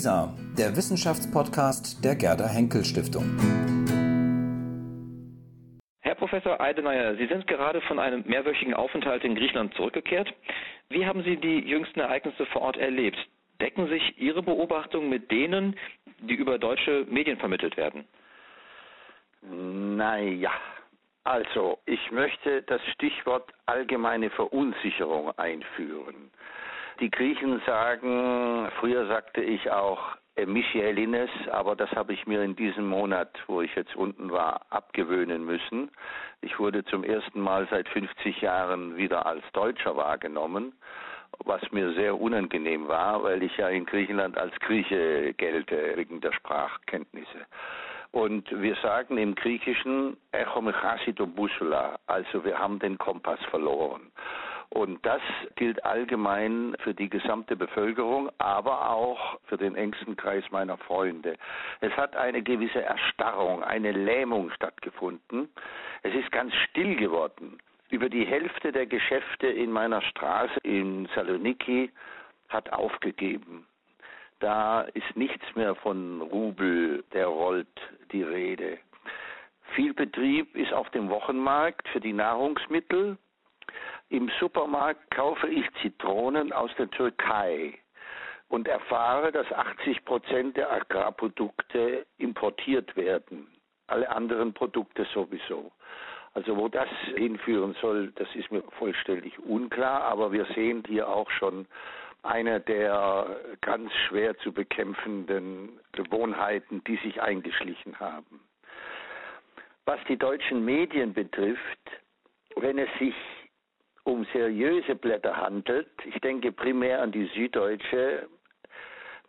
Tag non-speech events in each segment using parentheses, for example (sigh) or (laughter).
WISA, der Wissenschaftspodcast der Gerda Henkel Stiftung. Herr Professor Eideneyer, Sie sind gerade von einem mehrwöchigen Aufenthalt in Griechenland zurückgekehrt. Wie haben Sie die jüngsten Ereignisse vor Ort erlebt? Decken sich Ihre Beobachtungen mit denen, die über deutsche Medien vermittelt werden? Naja, also ich möchte das Stichwort allgemeine Verunsicherung einführen. Die Griechen sagen, früher sagte ich auch Michaelines, aber das habe ich mir in diesem Monat, wo ich jetzt unten war, abgewöhnen müssen. Ich wurde zum ersten Mal seit 50 Jahren wieder als Deutscher wahrgenommen, was mir sehr unangenehm war, weil ich ja in Griechenland als Grieche gelte wegen der Sprachkenntnisse. Und wir sagen im Griechischen Busula, also wir haben den Kompass verloren. Und das gilt allgemein für die gesamte Bevölkerung, aber auch für den engsten Kreis meiner Freunde. Es hat eine gewisse Erstarrung, eine Lähmung stattgefunden. Es ist ganz still geworden. Über die Hälfte der Geschäfte in meiner Straße in Saloniki hat aufgegeben. Da ist nichts mehr von Rubel, der rollt die Rede. Viel Betrieb ist auf dem Wochenmarkt für die Nahrungsmittel. Im Supermarkt kaufe ich Zitronen aus der Türkei und erfahre, dass 80 Prozent der Agrarprodukte importiert werden. Alle anderen Produkte sowieso. Also wo das hinführen soll, das ist mir vollständig unklar, aber wir sehen hier auch schon eine der ganz schwer zu bekämpfenden Gewohnheiten, die sich eingeschlichen haben. Was die deutschen Medien betrifft, wenn es sich um seriöse Blätter handelt, ich denke primär an die Süddeutsche,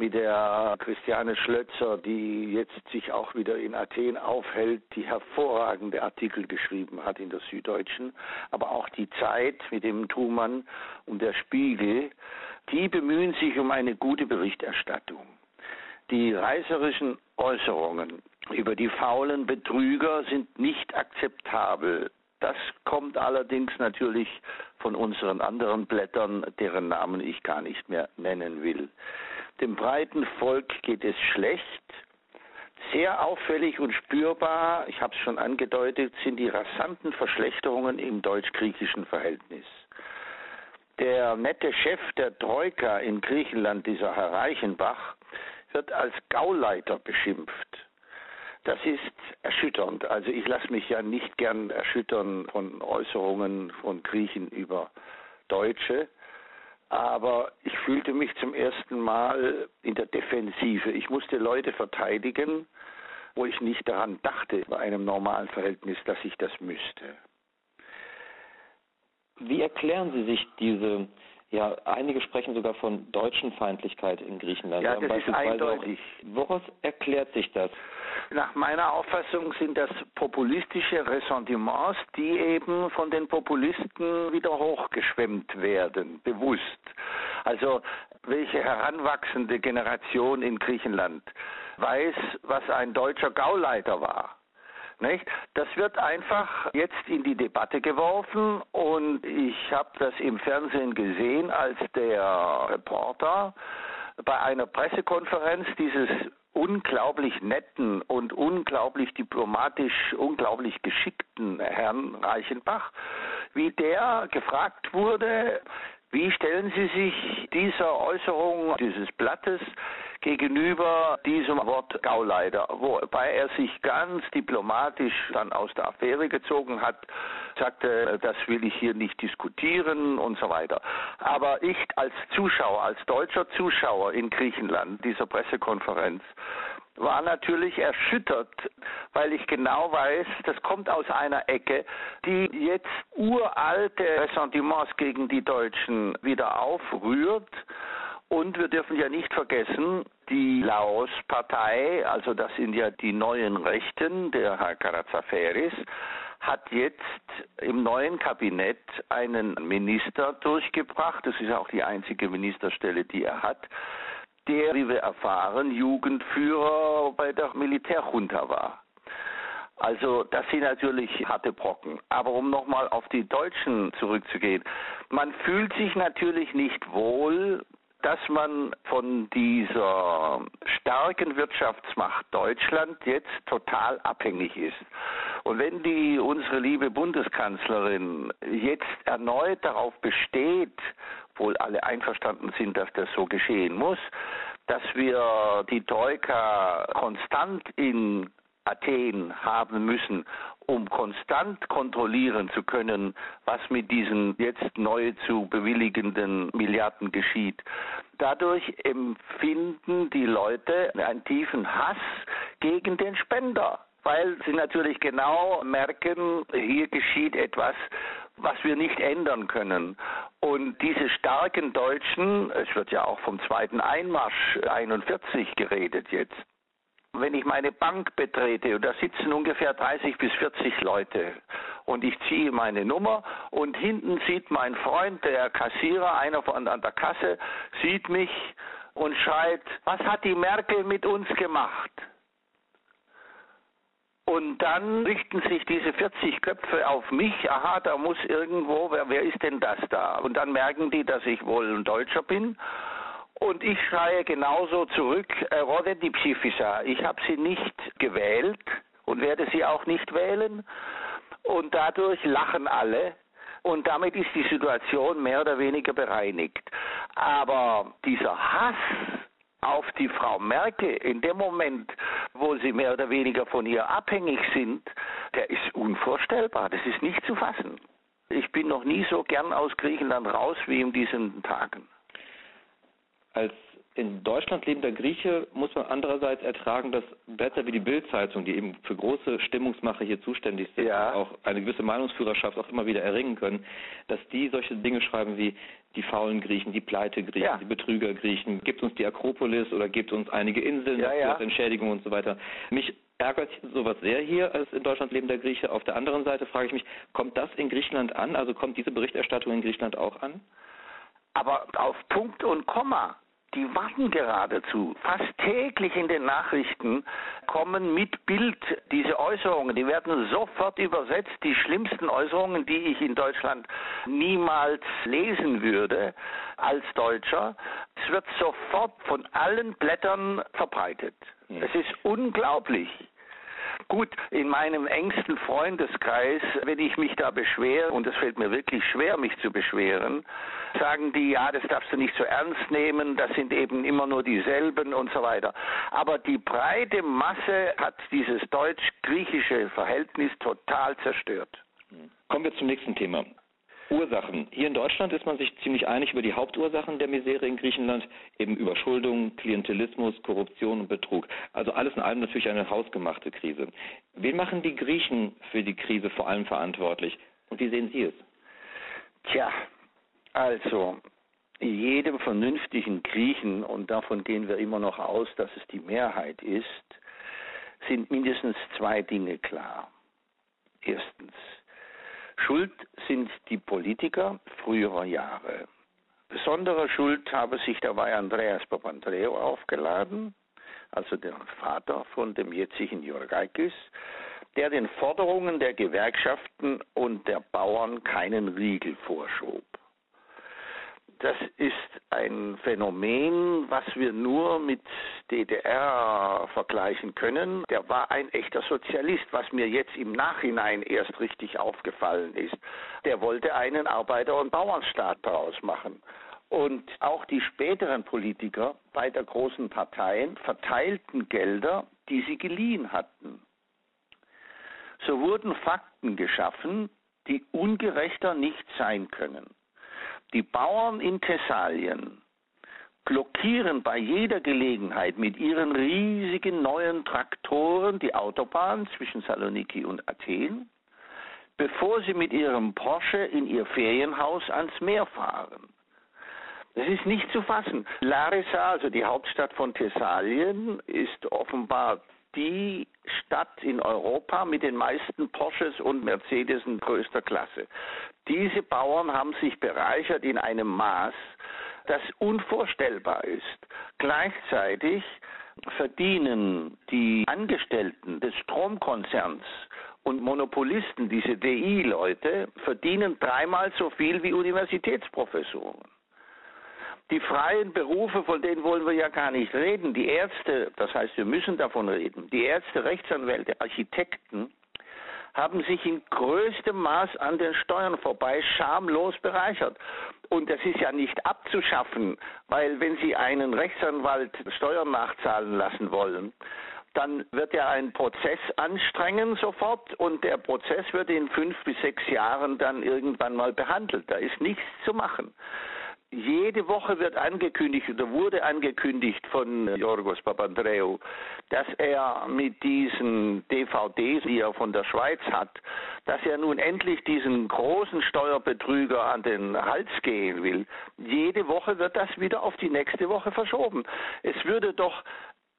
mit der Christiane Schlötzer, die jetzt sich auch wieder in Athen aufhält, die hervorragende Artikel geschrieben hat in der Süddeutschen, aber auch die Zeit mit dem Thumann und der Spiegel, die bemühen sich um eine gute Berichterstattung. Die reißerischen Äußerungen über die faulen Betrüger sind nicht akzeptabel. Das kommt allerdings natürlich von unseren anderen Blättern, deren Namen ich gar nicht mehr nennen will. Dem breiten Volk geht es schlecht. Sehr auffällig und spürbar, ich habe es schon angedeutet, sind die rasanten Verschlechterungen im deutsch-griechischen Verhältnis. Der nette Chef der Troika in Griechenland, dieser Herr Reichenbach, wird als Gauleiter beschimpft. Das ist erschütternd. Also ich lasse mich ja nicht gern erschüttern von Äußerungen von Griechen über Deutsche. Aber ich fühlte mich zum ersten Mal in der Defensive. Ich musste Leute verteidigen, wo ich nicht daran dachte, bei einem normalen Verhältnis, dass ich das müsste. Wie erklären Sie sich diese, ja, einige sprechen sogar von deutschen Feindlichkeit in Griechenland. Ja, das ist eindeutig. Auch, woraus erklärt sich das? Nach meiner Auffassung sind das populistische Ressentiments, die eben von den Populisten wieder hochgeschwemmt werden, bewusst. Also welche heranwachsende Generation in Griechenland weiß, was ein deutscher Gauleiter war? Nicht? Das wird einfach jetzt in die Debatte geworfen und ich habe das im Fernsehen gesehen, als der Reporter bei einer Pressekonferenz dieses unglaublich netten und unglaublich diplomatisch, unglaublich geschickten Herrn Reichenbach, wie der gefragt wurde, wie stellen Sie sich dieser Äußerung dieses Blattes gegenüber diesem Wort Gauleiter, wobei er sich ganz diplomatisch dann aus der Affäre gezogen hat, sagte, das will ich hier nicht diskutieren und so weiter. Aber ich als Zuschauer, als deutscher Zuschauer in Griechenland dieser Pressekonferenz, war natürlich erschüttert, weil ich genau weiß, das kommt aus einer Ecke, die jetzt uralte Ressentiments gegen die Deutschen wieder aufrührt. Und wir dürfen ja nicht vergessen, die Laos-Partei, also das sind ja die neuen Rechten, der Herr Karazaferis, hat jetzt im neuen Kabinett einen Minister durchgebracht, das ist auch die einzige Ministerstelle, die er hat, der, wie wir erfahren, Jugendführer bei der Militärjunta war. Also das sind natürlich harte Brocken. Aber um nochmal auf die Deutschen zurückzugehen, man fühlt sich natürlich nicht wohl, dass man von dieser starken Wirtschaftsmacht Deutschland jetzt total abhängig ist. Und wenn die unsere liebe Bundeskanzlerin jetzt erneut darauf besteht, wohl alle einverstanden sind, dass das so geschehen muss, dass wir die Troika konstant in Athen haben müssen, um konstant kontrollieren zu können, was mit diesen jetzt neu zu bewilligenden Milliarden geschieht. Dadurch empfinden die Leute einen tiefen Hass gegen den Spender weil sie natürlich genau merken, hier geschieht etwas, was wir nicht ändern können. Und diese starken Deutschen, es wird ja auch vom zweiten Einmarsch 41 geredet jetzt, wenn ich meine Bank betrete und da sitzen ungefähr 30 bis 40 Leute und ich ziehe meine Nummer und hinten sieht mein Freund, der Kassierer, einer von an der Kasse, sieht mich und schreit, was hat die Merkel mit uns gemacht? Und dann richten sich diese 40 Köpfe auf mich. Aha, da muss irgendwo, wer, wer ist denn das da? Und dann merken die, dass ich wohl ein Deutscher bin. Und ich schreie genauso zurück, äh, Rode die Psifisa. Ich habe sie nicht gewählt und werde sie auch nicht wählen. Und dadurch lachen alle. Und damit ist die Situation mehr oder weniger bereinigt. Aber dieser Hass auf die Frau Merkel in dem Moment, wo sie mehr oder weniger von ihr abhängig sind, der ist unvorstellbar. Das ist nicht zu fassen. Ich bin noch nie so gern aus Griechenland raus wie in diesen Tagen. Als in Deutschland lebender Grieche muss man andererseits ertragen, dass Blätter wie die Bild-Zeitung, die eben für große Stimmungsmache hier zuständig sind, ja. auch eine gewisse Meinungsführerschaft auch immer wieder erringen können, dass die solche Dinge schreiben wie die faulen Griechen, die Pleite-Griechen, ja. die Betrüger-Griechen, gibt uns die Akropolis oder gibt uns einige Inseln ja, ja. als Entschädigung und so weiter. Mich ärgert sowas sehr hier als in Deutschland lebender Grieche. Auf der anderen Seite frage ich mich, kommt das in Griechenland an? Also kommt diese Berichterstattung in Griechenland auch an? Aber auf Punkt und Komma die warten geradezu. Fast täglich in den Nachrichten kommen mit Bild diese Äußerungen. Die werden sofort übersetzt. Die schlimmsten Äußerungen, die ich in Deutschland niemals lesen würde als Deutscher. Es wird sofort von allen Blättern verbreitet. Es ist unglaublich. Gut, in meinem engsten Freundeskreis, wenn ich mich da beschwere, und es fällt mir wirklich schwer, mich zu beschweren, sagen die, ja, das darfst du nicht so ernst nehmen, das sind eben immer nur dieselben und so weiter. Aber die breite Masse hat dieses deutsch-griechische Verhältnis total zerstört. Kommen wir zum nächsten Thema. Ursachen. Hier in Deutschland ist man sich ziemlich einig über die Hauptursachen der Misere in Griechenland, eben Überschuldung, Klientelismus, Korruption und Betrug. Also alles in allem natürlich eine hausgemachte Krise. Wen machen die Griechen für die Krise vor allem verantwortlich? Und wie sehen Sie es? Tja, also jedem vernünftigen Griechen, und davon gehen wir immer noch aus, dass es die Mehrheit ist, sind mindestens zwei Dinge klar. Erstens, Schuld sind die Politiker früherer Jahre. Besondere Schuld habe sich dabei Andreas Papandreou aufgeladen, also der Vater von dem jetzigen Jurgakis, der den Forderungen der Gewerkschaften und der Bauern keinen Riegel vorschob das ist ein Phänomen, was wir nur mit DDR vergleichen können. Der war ein echter Sozialist, was mir jetzt im Nachhinein erst richtig aufgefallen ist. Der wollte einen Arbeiter- und Bauernstaat daraus machen. Und auch die späteren Politiker beider großen Parteien verteilten Gelder, die sie geliehen hatten. So wurden Fakten geschaffen, die ungerechter nicht sein können. Die Bauern in Thessalien blockieren bei jeder Gelegenheit mit ihren riesigen neuen Traktoren die Autobahn zwischen Saloniki und Athen, bevor sie mit ihrem Porsche in ihr Ferienhaus ans Meer fahren. Das ist nicht zu fassen. Larissa, also die Hauptstadt von Thessalien, ist offenbar die Stadt in Europa mit den meisten Porsches und Mercedes in größter Klasse. Diese Bauern haben sich bereichert in einem Maß, das unvorstellbar ist. Gleichzeitig verdienen die Angestellten des Stromkonzerns und Monopolisten, diese DI-Leute, verdienen dreimal so viel wie Universitätsprofessoren. Die freien Berufe, von denen wollen wir ja gar nicht reden. Die Ärzte, das heißt, wir müssen davon reden. Die Ärzte, Rechtsanwälte, Architekten haben sich in größtem Maß an den Steuern vorbei schamlos bereichert. Und das ist ja nicht abzuschaffen, weil wenn Sie einen Rechtsanwalt Steuern nachzahlen lassen wollen, dann wird er einen Prozess anstrengen sofort und der Prozess wird in fünf bis sechs Jahren dann irgendwann mal behandelt. Da ist nichts zu machen. Jede Woche wird angekündigt oder wurde angekündigt von Jorgos Papandreou, dass er mit diesen DVDs, die er von der Schweiz hat, dass er nun endlich diesen großen Steuerbetrüger an den Hals gehen will. Jede Woche wird das wieder auf die nächste Woche verschoben. Es würde doch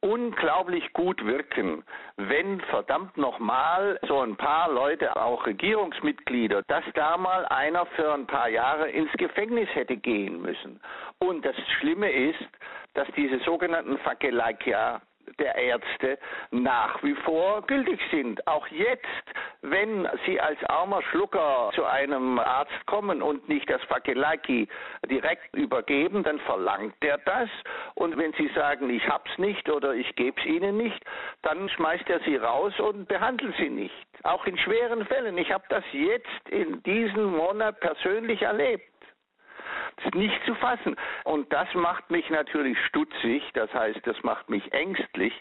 unglaublich gut wirken, wenn verdammt nochmal so ein paar Leute, auch Regierungsmitglieder, dass da mal einer für ein paar Jahre ins Gefängnis hätte gehen müssen. Und das Schlimme ist, dass diese sogenannten Fakelakia der Ärzte nach wie vor gültig sind. Auch jetzt, wenn Sie als armer Schlucker zu einem Arzt kommen und nicht das Fakelaki direkt übergeben, dann verlangt er das. Und wenn Sie sagen, ich hab's nicht oder ich gebe es Ihnen nicht, dann schmeißt er Sie raus und behandelt Sie nicht. Auch in schweren Fällen. Ich habe das jetzt in diesem Monat persönlich erlebt ist nicht zu fassen. Und das macht mich natürlich stutzig, das heißt, das macht mich ängstlich,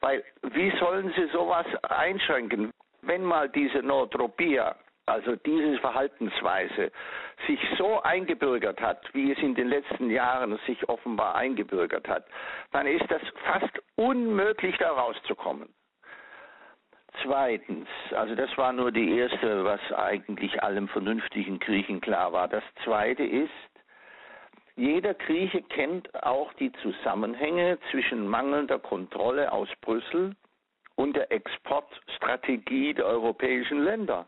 weil wie sollen Sie sowas einschränken? Wenn mal diese Notropia also diese Verhaltensweise sich so eingebürgert hat, wie es in den letzten Jahren sich offenbar eingebürgert hat, dann ist das fast unmöglich, da rauszukommen. Zweitens, also das war nur die erste, was eigentlich allem vernünftigen Griechen klar war. Das zweite ist, jeder Grieche kennt auch die Zusammenhänge zwischen mangelnder Kontrolle aus Brüssel und der Exportstrategie der europäischen Länder.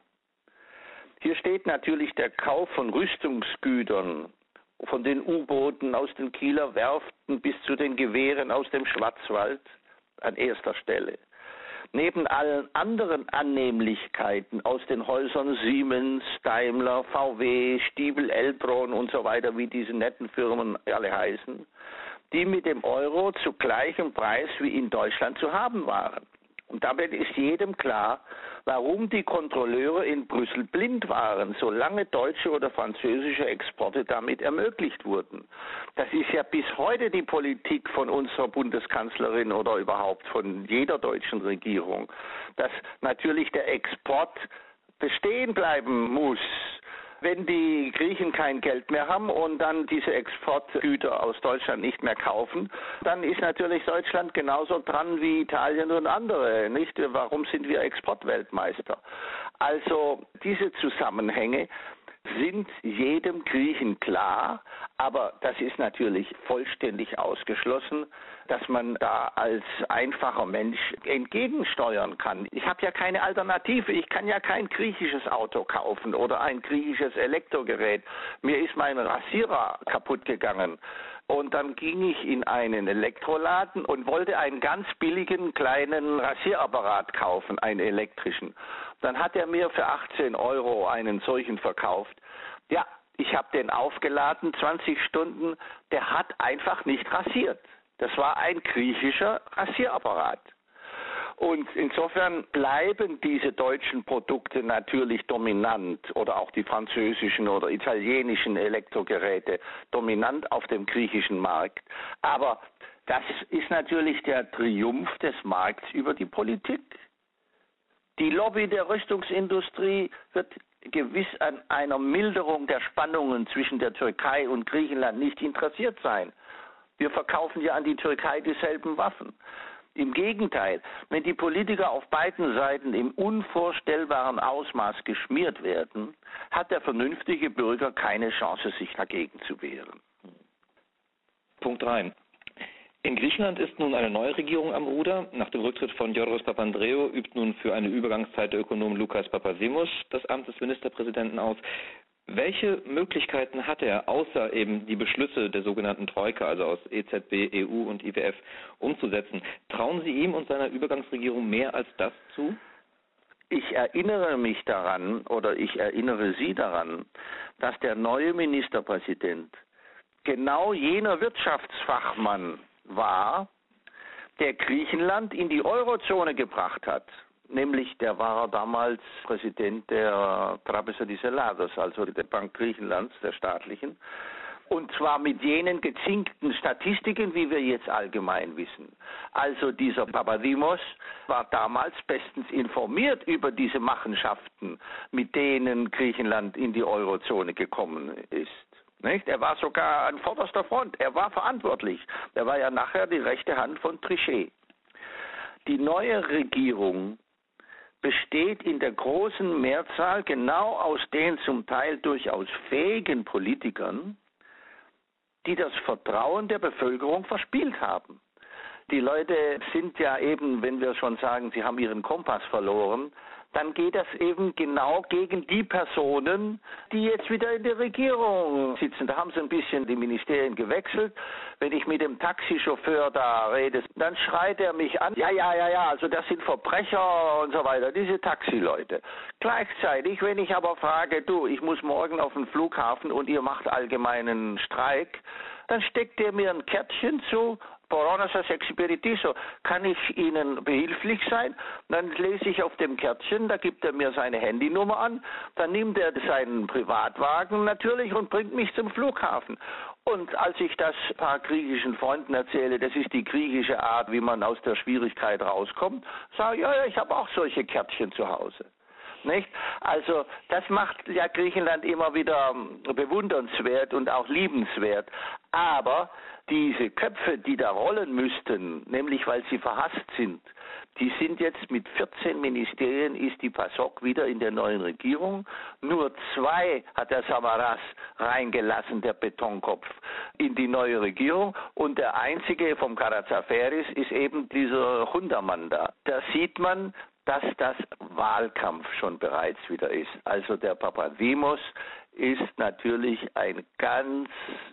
Hier steht natürlich der Kauf von Rüstungsgütern, von den U-Booten aus den Kieler Werften bis zu den Gewehren aus dem Schwarzwald an erster Stelle neben allen anderen Annehmlichkeiten aus den Häusern Siemens, Daimler, VW, Stiebel, Eltron und so weiter, wie diese netten Firmen alle heißen, die mit dem Euro zu gleichem Preis wie in Deutschland zu haben waren. Und damit ist jedem klar, warum die Kontrolleure in Brüssel blind waren, solange deutsche oder französische Exporte damit ermöglicht wurden. Das ist ja bis heute die Politik von unserer Bundeskanzlerin oder überhaupt von jeder deutschen Regierung, dass natürlich der Export bestehen bleiben muss wenn die Griechen kein Geld mehr haben und dann diese Exportgüter aus Deutschland nicht mehr kaufen, dann ist natürlich Deutschland genauso dran wie Italien und andere. Nicht? Warum sind wir Exportweltmeister? Also diese Zusammenhänge sind jedem Griechen klar, aber das ist natürlich vollständig ausgeschlossen, dass man da als einfacher Mensch entgegensteuern kann. Ich habe ja keine Alternative. Ich kann ja kein griechisches Auto kaufen oder ein griechisches Elektrogerät. Mir ist mein Rasierer kaputt gegangen. Und dann ging ich in einen Elektroladen und wollte einen ganz billigen kleinen Rasierapparat kaufen, einen elektrischen. Dann hat er mir für 18 Euro einen solchen verkauft. Ja, ich habe den aufgeladen, 20 Stunden, der hat einfach nicht rasiert. Das war ein griechischer Rasierapparat. Und insofern bleiben diese deutschen Produkte natürlich dominant oder auch die französischen oder italienischen Elektrogeräte dominant auf dem griechischen Markt. Aber das ist natürlich der Triumph des Markts über die Politik. Die Lobby der Rüstungsindustrie wird gewiss an einer Milderung der Spannungen zwischen der Türkei und Griechenland nicht interessiert sein. Wir verkaufen ja an die Türkei dieselben Waffen. Im Gegenteil, wenn die Politiker auf beiden Seiten im unvorstellbaren Ausmaß geschmiert werden, hat der vernünftige Bürger keine Chance, sich dagegen zu wehren. Punkt 3. In Griechenland ist nun eine neue Regierung am Ruder. Nach dem Rücktritt von Georgos Papandreou übt nun für eine Übergangszeit der Ökonom Lukas Papasimos das Amt des Ministerpräsidenten aus. Welche Möglichkeiten hat er, außer eben die Beschlüsse der sogenannten Troika, also aus EZB, EU und IWF, umzusetzen? Trauen Sie ihm und seiner Übergangsregierung mehr als das zu? Ich erinnere mich daran oder ich erinnere Sie daran, dass der neue Ministerpräsident genau jener Wirtschaftsfachmann war, der Griechenland in die Eurozone gebracht hat. Nämlich, der war damals Präsident der Trapeza di Seladas, also der Bank Griechenlands, der staatlichen. Und zwar mit jenen gezinkten Statistiken, wie wir jetzt allgemein wissen. Also dieser Papadimos war damals bestens informiert über diese Machenschaften, mit denen Griechenland in die Eurozone gekommen ist. Nicht? Er war sogar an vorderster Front. Er war verantwortlich. Er war ja nachher die rechte Hand von Trichet. Die neue Regierung besteht in der großen Mehrzahl genau aus den zum Teil durchaus fähigen Politikern, die das Vertrauen der Bevölkerung verspielt haben. Die Leute sind ja eben, wenn wir schon sagen, sie haben ihren Kompass verloren, dann geht das eben genau gegen die Personen, die jetzt wieder in der Regierung sitzen. Da haben sie ein bisschen die Ministerien gewechselt. Wenn ich mit dem Taxichauffeur da rede, dann schreit er mich an, ja, ja, ja, ja, also das sind Verbrecher und so weiter, diese Taxileute. Gleichzeitig, wenn ich aber frage, du, ich muss morgen auf den Flughafen und ihr macht allgemeinen Streik, dann steckt er mir ein Kärtchen zu Μπορώ να σας εξυπηρετήσω. Kann ich Ihnen behilflich sein? Dann lese ich auf dem Kärtchen, da gibt er mir seine Handynummer an, dann nimmt er seinen Privatwagen natürlich und bringt mich zum Flughafen. Und als ich das paar griechischen Freunden erzähle, das ist die griechische Art, wie man aus der Schwierigkeit rauskommt, sage ich, ja, ja, ich habe auch solche Kärtchen zu Hause. Nicht? Also das macht ja Griechenland immer wieder bewundernswert und auch liebenswert. Aber diese Köpfe, die da rollen müssten, nämlich weil sie verhasst sind, die sind jetzt mit 14 Ministerien, ist die PASOK wieder in der neuen Regierung. Nur zwei hat der Samaras reingelassen, der Betonkopf, in die neue Regierung. Und der einzige vom Karazaferis ist eben dieser Hundermann da. Da sieht man, dass das Wahlkampf schon bereits wieder ist. Also der Papadimos ist natürlich ein ganz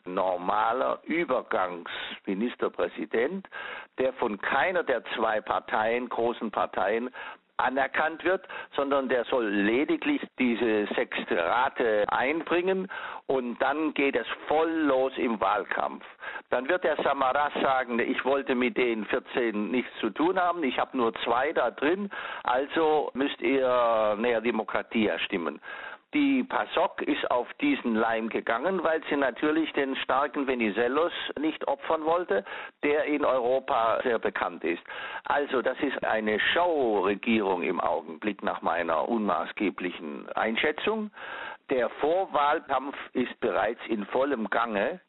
normaler Übergangsministerpräsident, der von keiner der zwei Parteien, großen Parteien, anerkannt wird, sondern der soll lediglich diese sechste Rate einbringen und dann geht es voll los im Wahlkampf. Dann wird der Samaras sagen, ich wollte mit den 14 nichts zu tun haben, ich habe nur zwei da drin, also müsst ihr näher Demokratie erstimmen. Die PASOK ist auf diesen Leim gegangen, weil sie natürlich den starken Venizelos nicht opfern wollte, der in Europa sehr bekannt ist. Also das ist eine Show-Regierung im Augenblick nach meiner unmaßgeblichen Einschätzung. Der Vorwahlkampf ist bereits in vollem Gange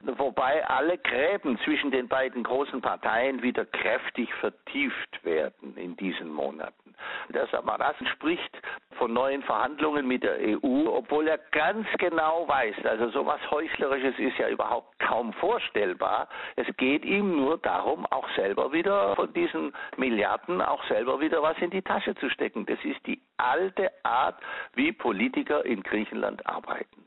wobei alle Gräben zwischen den beiden großen Parteien wieder kräftig vertieft werden in diesen Monaten. Der Samaras spricht von neuen Verhandlungen mit der EU, obwohl er ganz genau weiß, also sowas Heuchlerisches ist ja überhaupt kaum vorstellbar. Es geht ihm nur darum, auch selber wieder von diesen Milliarden auch selber wieder was in die Tasche zu stecken. Das ist die alte Art, wie Politiker in Griechenland arbeiten.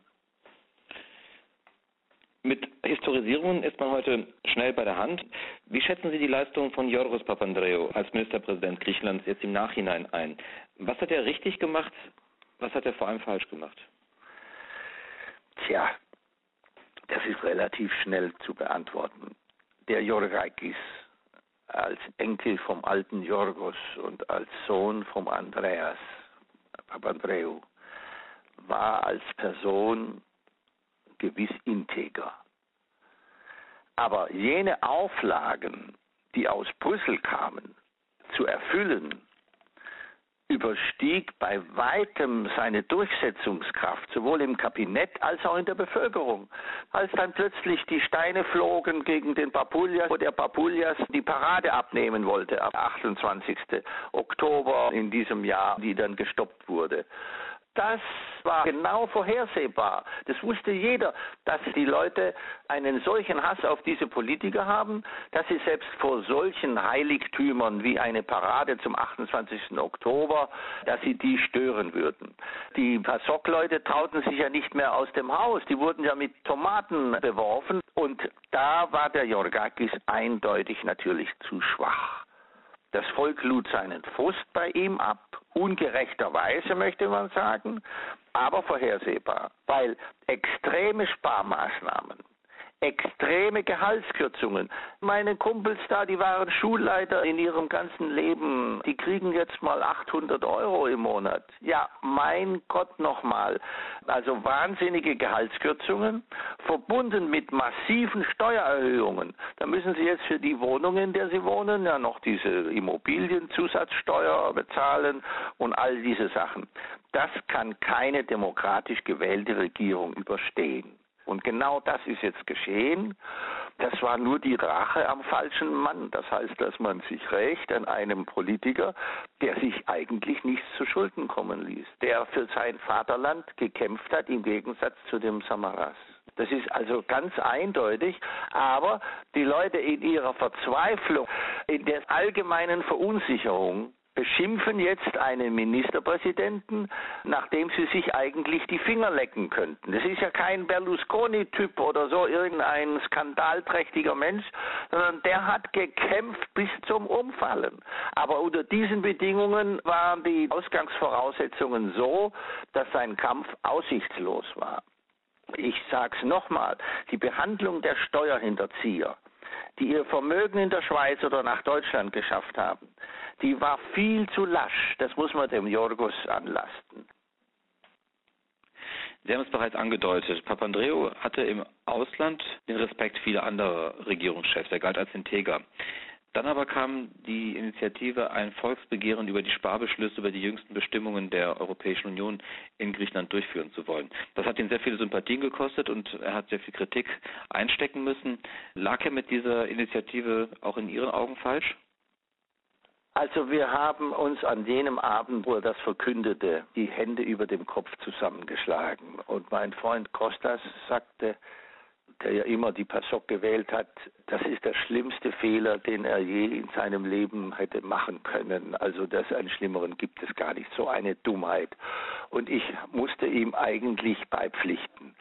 Mit Historisierungen ist man heute schnell bei der Hand. Wie schätzen Sie die Leistung von Yorgos Papandreou als Ministerpräsident Griechenlands jetzt im Nachhinein ein? Was hat er richtig gemacht? Was hat er vor allem falsch gemacht? Tja, das ist relativ schnell zu beantworten. Der Jorgakis als Enkel vom alten Jorgos und als Sohn vom Andreas Papandreou war als Person gewiss integer. Aber jene Auflagen, die aus Brüssel kamen, zu erfüllen, überstieg bei weitem seine Durchsetzungskraft, sowohl im Kabinett als auch in der Bevölkerung. Als dann plötzlich die Steine flogen gegen den Papoulias, wo der Papoulias die Parade abnehmen wollte, am 28. Oktober in diesem Jahr, die dann gestoppt wurde das war genau vorhersehbar. Das wusste jeder, dass die Leute einen solchen Hass auf diese Politiker haben, dass sie selbst vor solchen Heiligtümern wie eine Parade zum 28. Oktober, dass sie die stören würden. Die PASOK-Leute trauten sich ja nicht mehr aus dem Haus. Die wurden ja mit Tomaten beworfen. Und da war der Jorgakis eindeutig natürlich zu schwach. Das Volk lud seinen Frust bei ihm ab, ungerechterweise möchte man sagen, aber vorhersehbar, weil extreme Sparmaßnahmen, extreme Gehaltskürzungen. Meine Kumpels da, die waren Schulleiter in ihrem ganzen Leben, die kriegen jetzt mal 800 Euro im Monat. Ja, mein Gott nochmal. Also wahnsinnige Gehaltskürzungen, verbunden mit massiven Steuererhöhungen. Da müssen sie jetzt für die Wohnungen, in der sie wohnen, ja noch diese Immobilienzusatzsteuer bezahlen und all diese Sachen. Das kann keine demokratisch gewählte Regierung überstehen. Und genau das ist jetzt geschehen. Das war nur die Rache am falschen Mann. Das heißt, dass man sich rächt an einem Politiker, der sich eigentlich nichts zu Schulden kommen ließ, der für sein Vaterland gekämpft hat, im Gegensatz zu dem Samaras. Das ist also ganz eindeutig, aber die Leute in ihrer Verzweiflung, in der allgemeinen Verunsicherung, beschimpfen jetzt einen Ministerpräsidenten, nachdem sie sich eigentlich die Finger lecken könnten. Das ist ja kein Berlusconi-Typ oder so irgendein skandalträchtiger Mensch, sondern der hat gekämpft bis zum Umfallen. Aber unter diesen Bedingungen waren die Ausgangsvoraussetzungen so, dass sein Kampf aussichtslos war. Ich sage es nochmal, die Behandlung der Steuerhinterzieher, die ihr Vermögen in der Schweiz oder nach Deutschland geschafft haben, die war viel zu lasch. Das muss man dem Jorgos anlasten. Sie haben es bereits angedeutet. Papandreou hatte im Ausland den Respekt vieler anderer Regierungschefs. Er galt als integer. Dann aber kam die Initiative, ein Volksbegehren über die Sparbeschlüsse über die jüngsten Bestimmungen der Europäischen Union in Griechenland durchführen zu wollen. Das hat ihn sehr viele Sympathien gekostet und er hat sehr viel Kritik einstecken müssen. Lag er mit dieser Initiative auch in Ihren Augen falsch? Also wir haben uns an jenem Abend, wo er das verkündete, die Hände über dem Kopf zusammengeschlagen. Und mein Freund Kostas sagte, der ja immer die PASOK gewählt hat, das ist der schlimmste Fehler, den er je in seinem Leben hätte machen können. Also dass einen schlimmeren gibt es gar nicht. So eine Dummheit. Und ich musste ihm eigentlich beipflichten,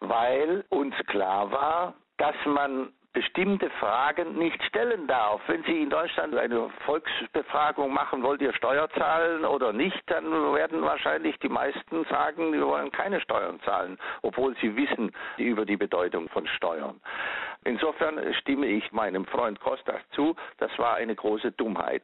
weil uns klar war, dass man bestimmte Fragen nicht stellen darf. Wenn Sie in Deutschland eine Volksbefragung machen, wollt ihr Steuer zahlen oder nicht, dann werden wahrscheinlich die meisten sagen, wir wollen keine Steuern zahlen, obwohl sie wissen über die Bedeutung von Steuern. Insofern stimme ich meinem Freund Kostas zu, das war eine große Dummheit.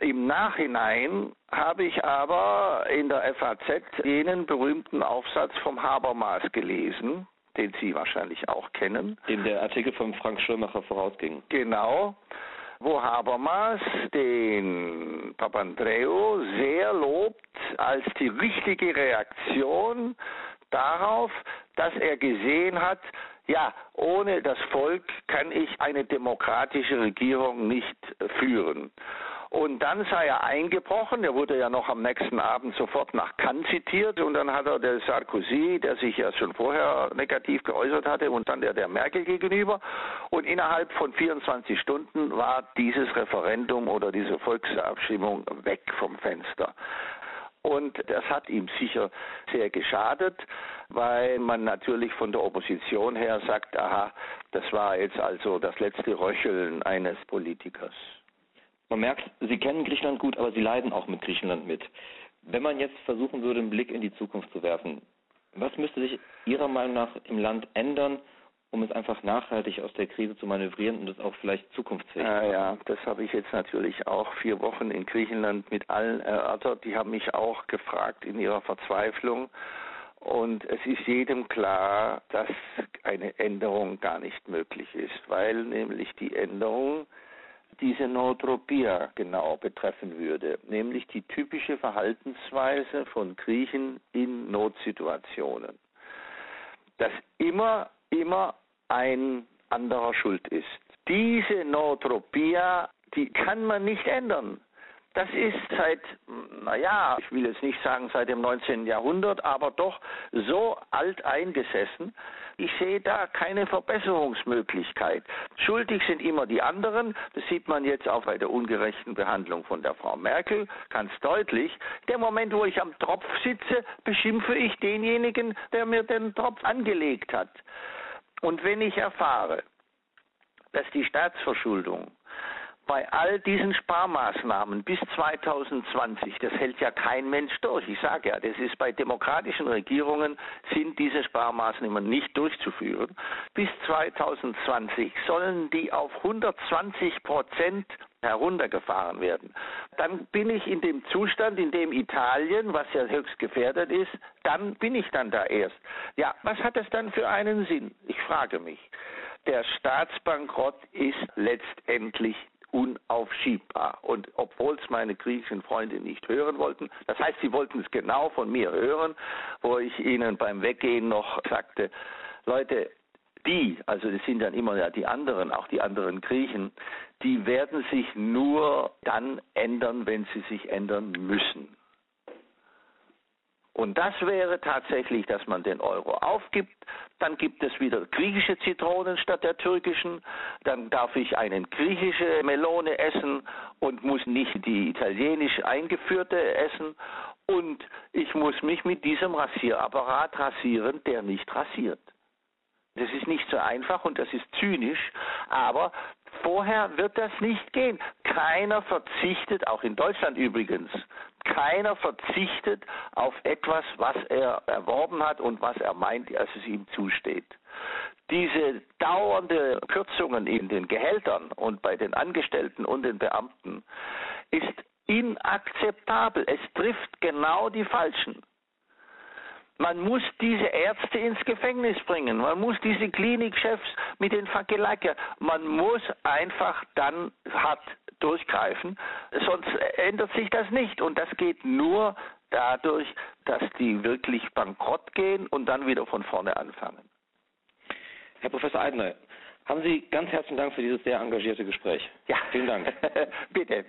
Im Nachhinein habe ich aber in der FAZ jenen berühmten Aufsatz vom Habermas gelesen, den Sie wahrscheinlich auch kennen. Dem der Artikel von Frank Schirmacher vorausging. Genau, wo Habermas den Papandreou sehr lobt als die richtige Reaktion darauf, dass er gesehen hat, ja, ohne das Volk kann ich eine demokratische Regierung nicht führen. Und dann sei er eingebrochen, er wurde ja noch am nächsten Abend sofort nach Cannes zitiert und dann hat er der Sarkozy, der sich ja schon vorher negativ geäußert hatte und dann der, der Merkel gegenüber und innerhalb von 24 Stunden war dieses Referendum oder diese Volksabstimmung weg vom Fenster. Und das hat ihm sicher sehr geschadet, weil man natürlich von der Opposition her sagt, aha, das war jetzt also das letzte Röcheln eines Politikers. Man merkt, Sie kennen Griechenland gut, aber Sie leiden auch mit Griechenland mit. Wenn man jetzt versuchen würde, einen Blick in die Zukunft zu werfen, was müsste sich Ihrer Meinung nach im Land ändern, um es einfach nachhaltig aus der Krise zu manövrieren und es auch vielleicht zukunftsfähig zu machen? Ja, das habe ich jetzt natürlich auch vier Wochen in Griechenland mit allen erörtert. Die haben mich auch gefragt in ihrer Verzweiflung. Und es ist jedem klar, dass eine Änderung gar nicht möglich ist, weil nämlich die Änderung diese Nootropia genau betreffen würde, nämlich die typische Verhaltensweise von Griechen in Notsituationen. Dass immer, immer ein anderer schuld ist. Diese Nootropia, die kann man nicht ändern. Das ist seit, naja, ich will jetzt nicht sagen seit dem 19. Jahrhundert, aber doch so alt eingesessen. Ich sehe da keine Verbesserungsmöglichkeit. Schuldig sind immer die anderen. Das sieht man jetzt auch bei der ungerechten Behandlung von der Frau Merkel ganz deutlich. Der Moment, wo ich am Tropf sitze, beschimpfe ich denjenigen, der mir den Tropf angelegt hat. Und wenn ich erfahre, dass die Staatsverschuldung bei all diesen Sparmaßnahmen bis 2020, das hält ja kein Mensch durch. Ich sage ja, das ist bei demokratischen Regierungen sind diese Sparmaßnahmen nicht durchzuführen. Bis 2020 sollen die auf 120 Prozent heruntergefahren werden. Dann bin ich in dem Zustand, in dem Italien, was ja höchst gefährdet ist, dann bin ich dann da erst. Ja, was hat das dann für einen Sinn? Ich frage mich. Der Staatsbankrott ist letztendlich unaufschiebbar. Und obwohl es meine griechischen Freunde nicht hören wollten, das heißt, sie wollten es genau von mir hören, wo ich ihnen beim Weggehen noch sagte, Leute, die, also das sind dann immer ja die anderen, auch die anderen Griechen, die werden sich nur dann ändern, wenn sie sich ändern müssen. Und das wäre tatsächlich, dass man den Euro aufgibt, dann gibt es wieder griechische Zitronen statt der türkischen, dann darf ich eine griechische Melone essen und muss nicht die italienisch eingeführte essen. Und ich muss mich mit diesem Rasierapparat rasieren, der nicht rasiert. Das ist nicht so einfach und das ist zynisch, aber vorher wird das nicht gehen. Keiner verzichtet, auch in Deutschland übrigens, keiner verzichtet auf etwas, was er erworben hat und was er meint, dass es ihm zusteht. Diese dauernde Kürzungen in den Gehältern und bei den Angestellten und den Beamten ist inakzeptabel. Es trifft genau die Falschen. Man muss diese Ärzte ins Gefängnis bringen. Man muss diese Klinikchefs mit den Fackelacke. Man muss einfach dann hart durchgreifen. Sonst ändert sich das nicht. Und das geht nur dadurch, dass die wirklich bankrott gehen und dann wieder von vorne anfangen. Herr Professor Eidner, haben Sie ganz herzlichen Dank für dieses sehr engagierte Gespräch. Ja. Vielen Dank. (laughs) Bitte.